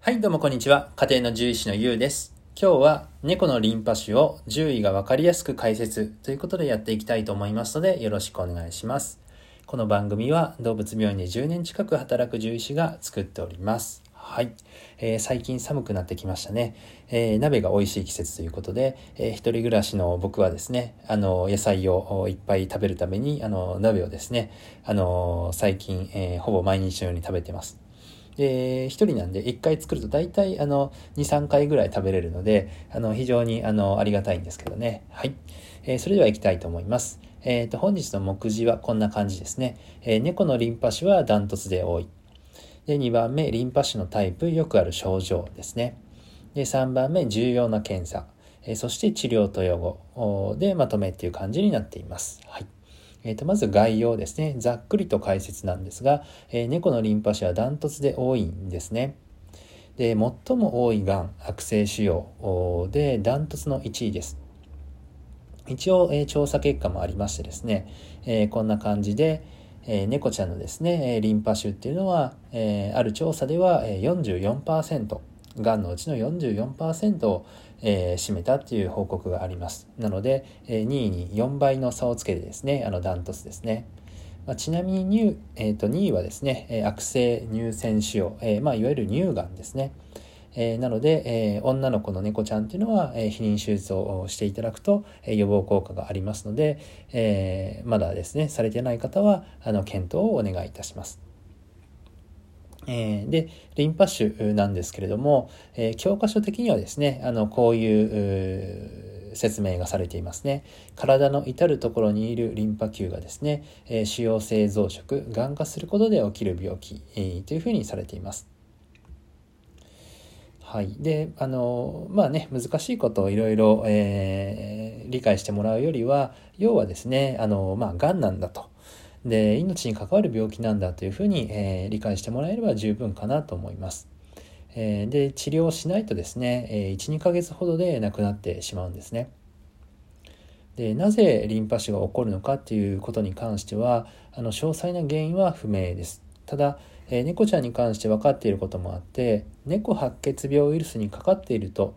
はい、どうもこんにちは。家庭の獣医師のゆうです。今日は猫のリンパ腫を獣医がわかりやすく解説ということでやっていきたいと思いますのでよろしくお願いします。この番組は動物病院で10年近く働く獣医師が作っております。はい、えー最近寒くなってきましたね、えー鍋が美味しい季節ということで、えー一人暮らしの僕はですねあの野菜をいっぱい食べるためにあの鍋をですねあの最近、えーほぼ毎日のように食べてますで、一人なんで一回作ると大体あの2、3回ぐらい食べれるので、あの非常にあのありがたいんですけどね。はい。えーそれでは行きたいと思います。えっ、と、本日の目次はこんな感じですね。えー猫のリンパ腫はダントツで多い。で、2番目、リンパ腫のタイプ、よくある症状ですね。で、3番目、重要な検査。えそして治療と予後でまとめっていう感じになっています。はい。えー、とまず概要ですね。ざっくりと解説なんですが、えー猫のリンパ腫はダントツで多いんですね。で最も多いがん悪性腫瘍でダントツの1位です。一応、えー調査結果もありましてですね、えーこんな感じで、えー猫ちゃんのですねえリンパ腫っていうのは、えーある調査ではえ44%がんのうちの44%を、えー占めたっていう報告があります。なので、えー2位に4倍の差をつけてですねあのダントツですね、まあ、ちなみに乳、えーと2位はですねえ悪性乳腺腫瘍、えーまあ、いわゆる乳がんですね。えーなので、えー女の子の猫ちゃんっていうのは、えー避妊手術をしていただくと、えー予防効果がありますので、えーまだですねされてない方はあの検討をお願いいたします。えーでリンパ腫なんですけれども、えー教科書的にはですねあのこういう説明がされていますね。体の至る所にいるリンパ球がですね、えー腫瘍性増殖がん化することで起きる病気、えーというふうにされています。はい、であのまあね難しいことをいろいろえー理解してもらうよりは要はですねあのまあがんなんだと。で命に関わる病気なんだというふうに、えー理解してもらえれば十分かなと思います。えーで治療しないとですね、え12ヶ月ほどで亡くなってしまうんですね。でなぜリンパ腫が起こるのかっていうことに関してはあの詳細な原因は不明です。ただ、えー猫ちゃんに関して分かっていることもあって猫白血病ウイルスにかかっていると、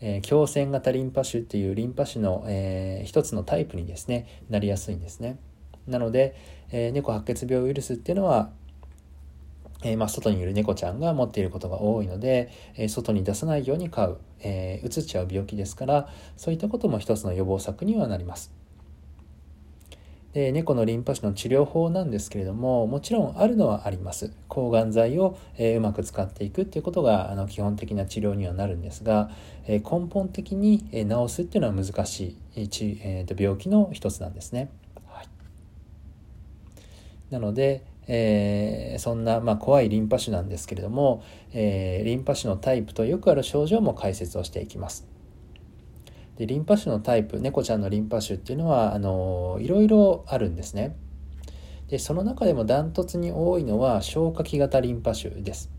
えー強腺型リンパ腫っていうリンパ腫の、えー一つのタイプにですねなりやすいんですね。なので、えー猫白血病ウイルスっていうのはえーまあ、外にいる猫ちゃんが持っていることが多いので、えー外に出さないように飼う、えー、移っちゃう病気ですからそういったことも一つの予防策にはなります。で猫のリンパ腫の治療法なんですけれどももちろんあるのはあります抗がん剤を、えーうまく使っていくっていうことがあの基本的な治療にはなるんですが、えー根本的に、えー治すっていうのは難しい、えーえーと病気の一つなんですね。なので、えーそんな、まあ、怖いリンパ腫なんですけれども、えーリンパ腫のタイプとよくある症状も解説をしていきます。でリンパ腫のタイプ猫ちゃんのリンパ腫っていうのはあのいろいろあるんですね。でその中でもダントツに多いのは消化器型リンパ腫です。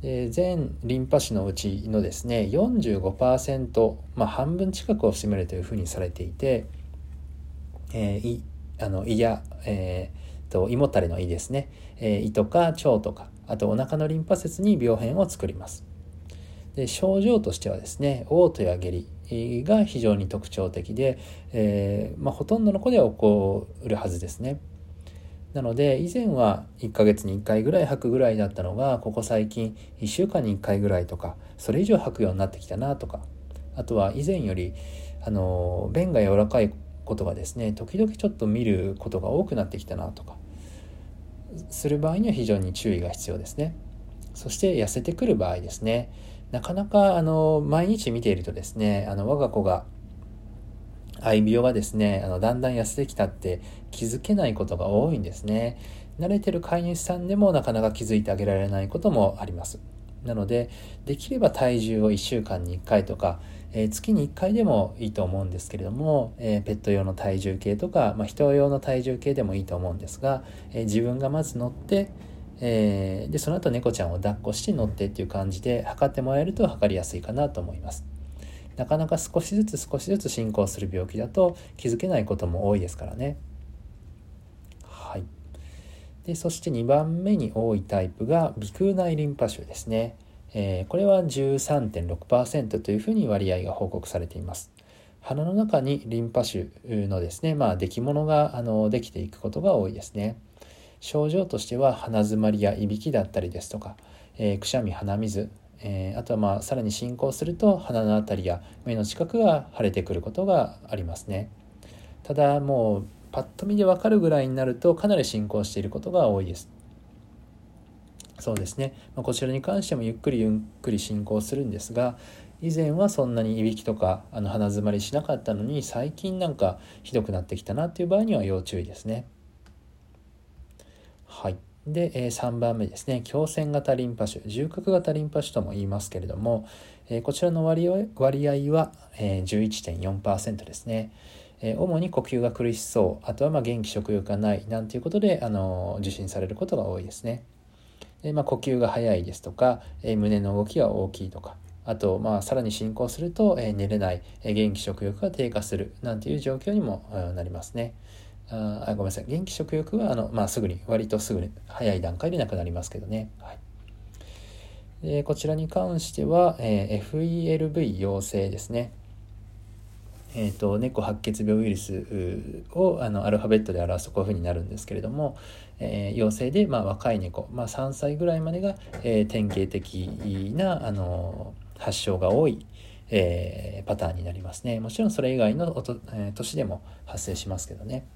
で全リンパ腫のうちのですね45%、まあ、半分近くを占めるというふうにされていて、えーあの胃や、えーと胃もたれの胃ですね、えー胃とか腸とかあとお腹のリンパ節に病変を作ります。で症状としてはですね嘔吐や下痢が非常に特徴的で、えーまあ、ほとんどの子では起こるはずですね。なので以前は1ヶ月に1回ぐらい吐くぐらいだったのがここ最近1週間に1回ぐらいとかそれ以上吐くようになってきたなとかあとは以前よりあの便が柔らかいことがですね。時々ちょっと見ることが多くなってきたなとか。する場合には非常に注意が必要ですね。そして痩せてくる場合ですね。なかなかあの毎日見ているとですねあの我が子が愛病がですねあのだんだん痩せてきたって気づけないことが多いんですね。慣れてる飼い主さんでもなかなか気づいてあげられないこともあります。なのでできれば体重を1週間に1回とか、えー月に1回でもいいと思うんですけれども、えーペット用の体重計とか、まあ、人用の体重計でもいいと思うんですが、えー自分がまず乗って、えでその後猫ちゃんを抱っこして乗ってっていう感じで測ってもらえると測りやすいかなと思います。なかなか少しずつ少しずつ進行する病気だと気づけないことも多いですからね。はい。でそして2番目に多いタイプが鼻腔内リンパ腫ですね、えー、これは13.6%というふうに割合が報告されています。鼻の中にリンパ腫のですねまあ出来物があのできていくことが多いですね。症状としては鼻づまりやいびきだったりですとか、えー、くしゃみ鼻水えー、あとはまあさらに進行すると鼻の辺りや目の近くが腫れてくることがありますね。ただもうパッと見でわかるぐらいになるとかなり進行していることが多いです。そうですね、ま、こちらに関してもゆっくりゆっくり進行するんですが以前はそんなにいびきとかあの鼻づまりしなかったのに最近なんかひどくなってきたなっていう場合には要注意ですね。はい。で、え3番目ですね。強線型リンパ腫重核型リンパ腫とも言いますけれども、えこちらの割合割合は、え11.4%ですね、え主に呼吸が苦しそうあとはま元気食欲がないなんていうことで、あの受診されることが多いですね。で、まあ、呼吸が速いですとか、え胸の動きが大きいとかあと、まあ、さらに進行すると、え寝れない、え元気食欲が低下するなんていう状況にもなりますね。あごめんなさい。元気食欲はあの、まあ、すぐに割とすぐに早い段階でなくなりますけどね、はい、でこちらに関しては、え、FELV 陽性ですね。えーと、猫白血病ウイルスをあのアルファベットで表すとこういうふうになるんですけれども、えー、陽性で、まあ、若い猫、まあ、3歳ぐらいまでが、えー、典型的なあの発症が多い、えー、パターンになりますねもちろんそれ以外のおと、えー、年でも発生しますけどね。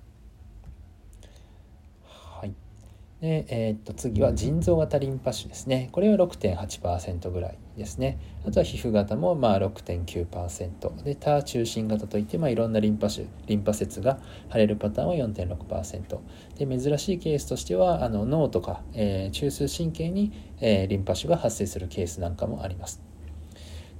で、えー、っと次は腎臓型リンパ腫ですね。これは6.8%ぐらいですね。あとは皮膚型もまあ6.9%で、他中心型といってまあいろんなリンパ腫、リンパ節が腫れるパターンは4.6%。で、珍しいケースとしてはあの脳とか、えー、中枢神経に、えー、リンパ腫が発生するケースなんかもあります。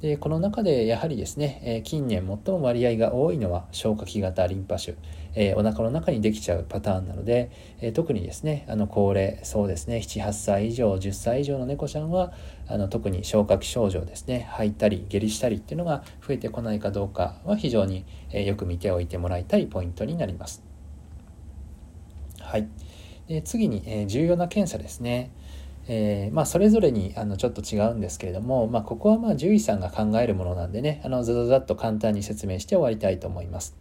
でこの中でやはりですね、え近年最も割合が多いのは消化器型リンパ腫、えお腹の中にできちゃうパターンなので、え特にですねあの高齢そうですね78歳以上10歳以上の猫ちゃんはあの特に消化器症状ですね吐いたり下痢したりっていうのが増えてこないかどうかは非常に、えよく見ておいてもらいたいポイントになります。はい、で次に、え重要な検査ですね。えー、まあ、それぞれにあのちょっと違うんですけれども、まあ、ここはまあ獣医さんが考えるものなんでねあのざざざっと簡単に説明して終わりたいと思います。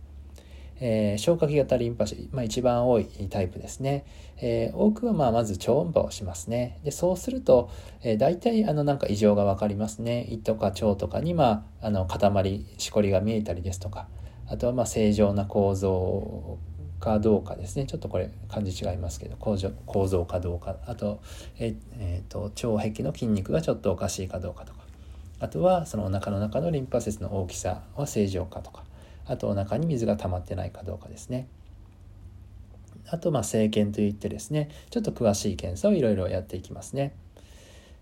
えー、消化器型リンパ腫、まあ、一番多いタイプですね。えー、多くはまあまず超音波をしますね。でそうすると、えー、大体あのなんか異常が分かりますね。胃とか腸とかに、まあ、あの塊しこりが見えたりですとかあとはまあ正常な構造かどうかですね。ちょっとこれ漢字違いますけど構造構造かどうか。あと,、ええーと、腸壁の筋肉がちょっとおかしいかどうかとか。あとはそのお腹の中のリンパ節の大きさは正常かとか。あとお腹に水が溜まってないかどうかですね。あとまあ生検といってですねちょっと詳しい検査をいろいろやっていきますね。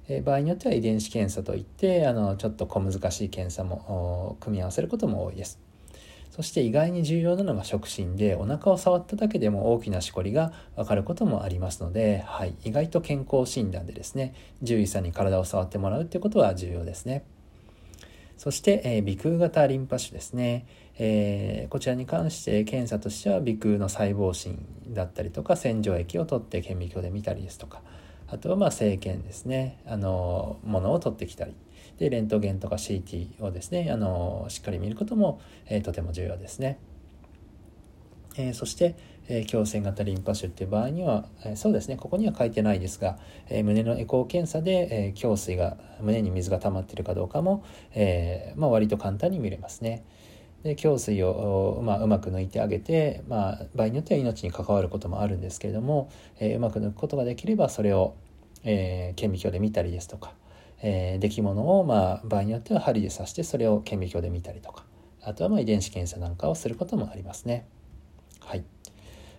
え場合によっては遺伝子検査といってあのちょっと小難しい検査も組み合わせることも多いです。そして意外に重要なのが触診でお腹を触っただけでも大きなしこりが分かることもありますので、はい、意外と健康診断でですね獣医さんに体を触ってもらうってことは重要ですね。そして、えー、鼻腔型リンパ腫ですね、えー、こちらに関して検査としては鼻腔の細胞診だったりとか洗浄液を取って顕微鏡で見たりですとかあとはまあ生検ですね。あのものを取ってきたり。でレントゲンとか CT をですねあのしっかり見ることも、えー、とても重要ですね。えー、そして、えー、強線型リンパ腫っていう場合には、えー、そうですねここには書いてないですが、えー、胸のエコー検査で、えー、胸水が胸に水が溜まっているかどうかも、えーまあ、割と簡単に見れますね。で胸水を、まあ、うまく抜いてあげて、まあ、場合によっては命に関わることもあるんですけれども、えー、うまく抜くことができればそれを、えー、顕微鏡で見たりですとか、えー、出来物を、まあ、場合によっては針で刺してそれを顕微鏡で見たりとかあとはまあ遺伝子検査なんかをすることもありますね。はい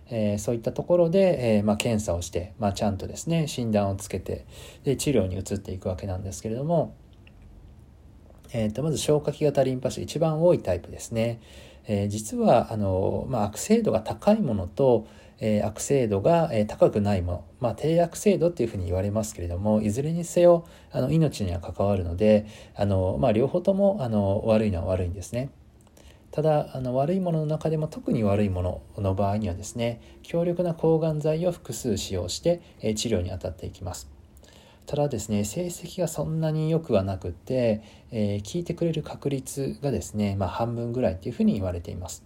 えー、そういったところで、えーまあ、検査をして、まあ、ちゃんとですね診断をつけてで治療に移っていくわけなんですけれども、えーと、まず消化器型リンパ腫一番多いタイプですね。えー、実はあの、まあ、悪性度が高いものと、えー、悪性度が、えー、高くないもの、まあ、低悪性度っていうふうに言われますけれどもいずれにせよあの命には関わるのであの、まあ、両方ともあの悪いのは悪いんですね。ただあの悪いものの中でも特に悪いものの場合にはですね強力な抗がん剤を複数使用して、え治療に当たっていきます。ただですね成績がそんなに良くはなくて、えー、聞いてくれる確率がですね、まあ、半分ぐらいっていうふうに言われています。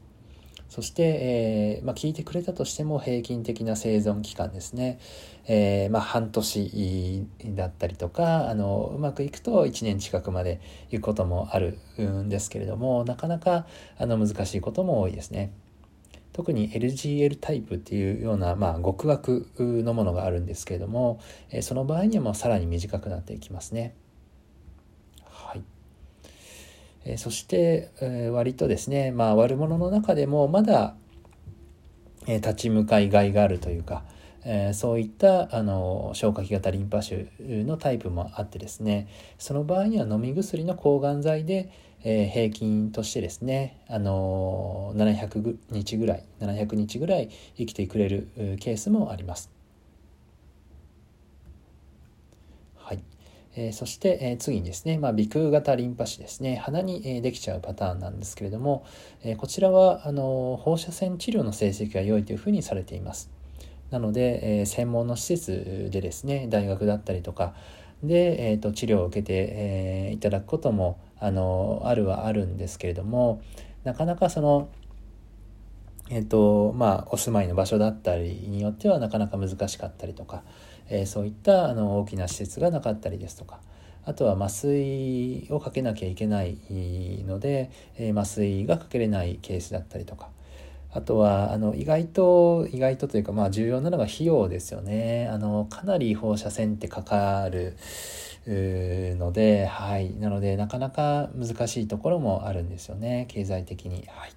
そして、えー、まあ、聞いてくれたとしても平均的な生存期間ですね、えー、まあ、半年だったりとかあのうまくいくと1年近くまで行くこともあるんですけれどもなかなかあの難しいことも多いですね。特に LGL タイプっていうような、まあ、極悪のものがあるんですけれども、えその場合にはもうさらに短くなっていきますね。えそして、え割とですね、まあ、悪者の中でもまだ、え立ち向かいがいがあるというか、え、そういったあの消化器型リンパ腫のタイプもあってですねその場合には飲み薬の抗がん剤で、え、平均としてですね、あのー、700日ぐらい700日ぐらい生きてくれるケースもあります。はいえー、そして、えー、次にですね、まあ、鼻腔型リンパ腫ですね鼻に、えー、できちゃうパターンなんですけれども、え、こちらはあの放射線治療の成績が良いというふうにされています。なので、え、専門の施設でですね大学だったりとかで、えーと、治療を受けて、え、いただくこともあのあるはあるんですけれどもなかなかそのえっ、とまあお住まいの場所だったりによってはなかなか難しかったりとか、え、そういったあの大きな施設がなかったりですとかあとは麻酔をかけなきゃいけないので、え、麻酔がかけれないケースだったりとかあとはあの意外と意外とというかまあ重要なのが費用ですよね。あのかなり放射線ってかかるのではい。なのでなかなか難しいところもあるんですよね経済的に。はい。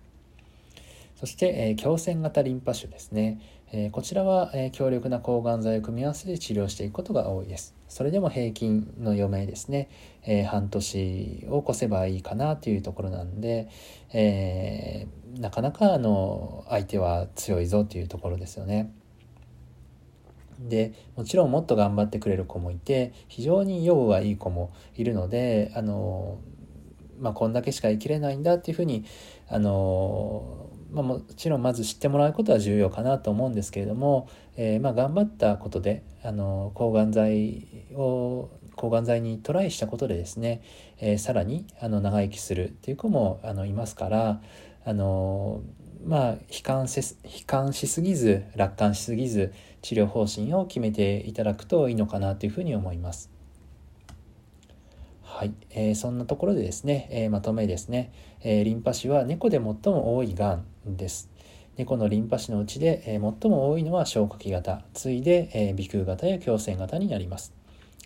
そして、えー、強線型リンパ腫ですね、え、こちらは、え、強力な抗がん剤を組み合わせて治療していくことが多いですそれでも平均の余命ですね、え、半年を越せばいいかなというところなんで、えーなかなかあの相手は強いぞというところですよね。でもちろんもっと頑張ってくれる子もいて非常に用はいい子もいるのであの、まあ、こんだけしか生きれないんだっていうふうにあの、まあ、もちろんまず知ってもらうことは重要かなと思うんですけれども、えー、まあ頑張ったことであの抗がん剤を抗がん剤にトライしたことでですね、えー、さらにあの長生きするっていう子もあのいますからあのまあ悲観せ悲観しすぎず楽観しすぎず治療方針を決めていただくといいのかなというふうに思います。はい、えー、そんなところでですね、えー、まとめですね、えー、リンパ腫は猫で最も多いがん。です。猫のリンパ腫のうちで、え最も多いのは消化器型、次いで、え鼻腔型や胸腺型になります。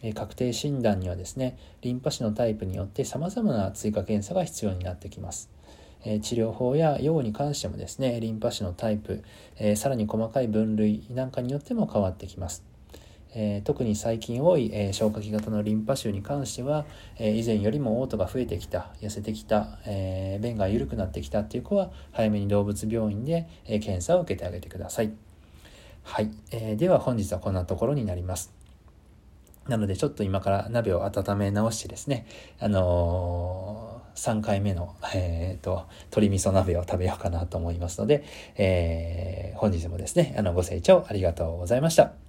え確定診断にはですね、リンパ腫のタイプによって様々な追加検査が必要になってきます。え治療法や用に関してもですねリンパ腫のタイプ、え、さらに細かい分類なんかによっても変わってきます。え、特に最近多い、え、消化器型のリンパ腫に関しては、え、以前よりも嘔吐が増えてきた痩せてきた、え便が緩くなってきたっていう子は早めに動物病院で、え検査を受けてあげてください。はい、えーでは本日はこんなところになります。なのでちょっと今から鍋を温め直してですね、あの3回目の、えっ、ー、と、鶏味噌鍋を食べようかなと思いますので、えー、本日もですね、あの、ご清聴ありがとうございました。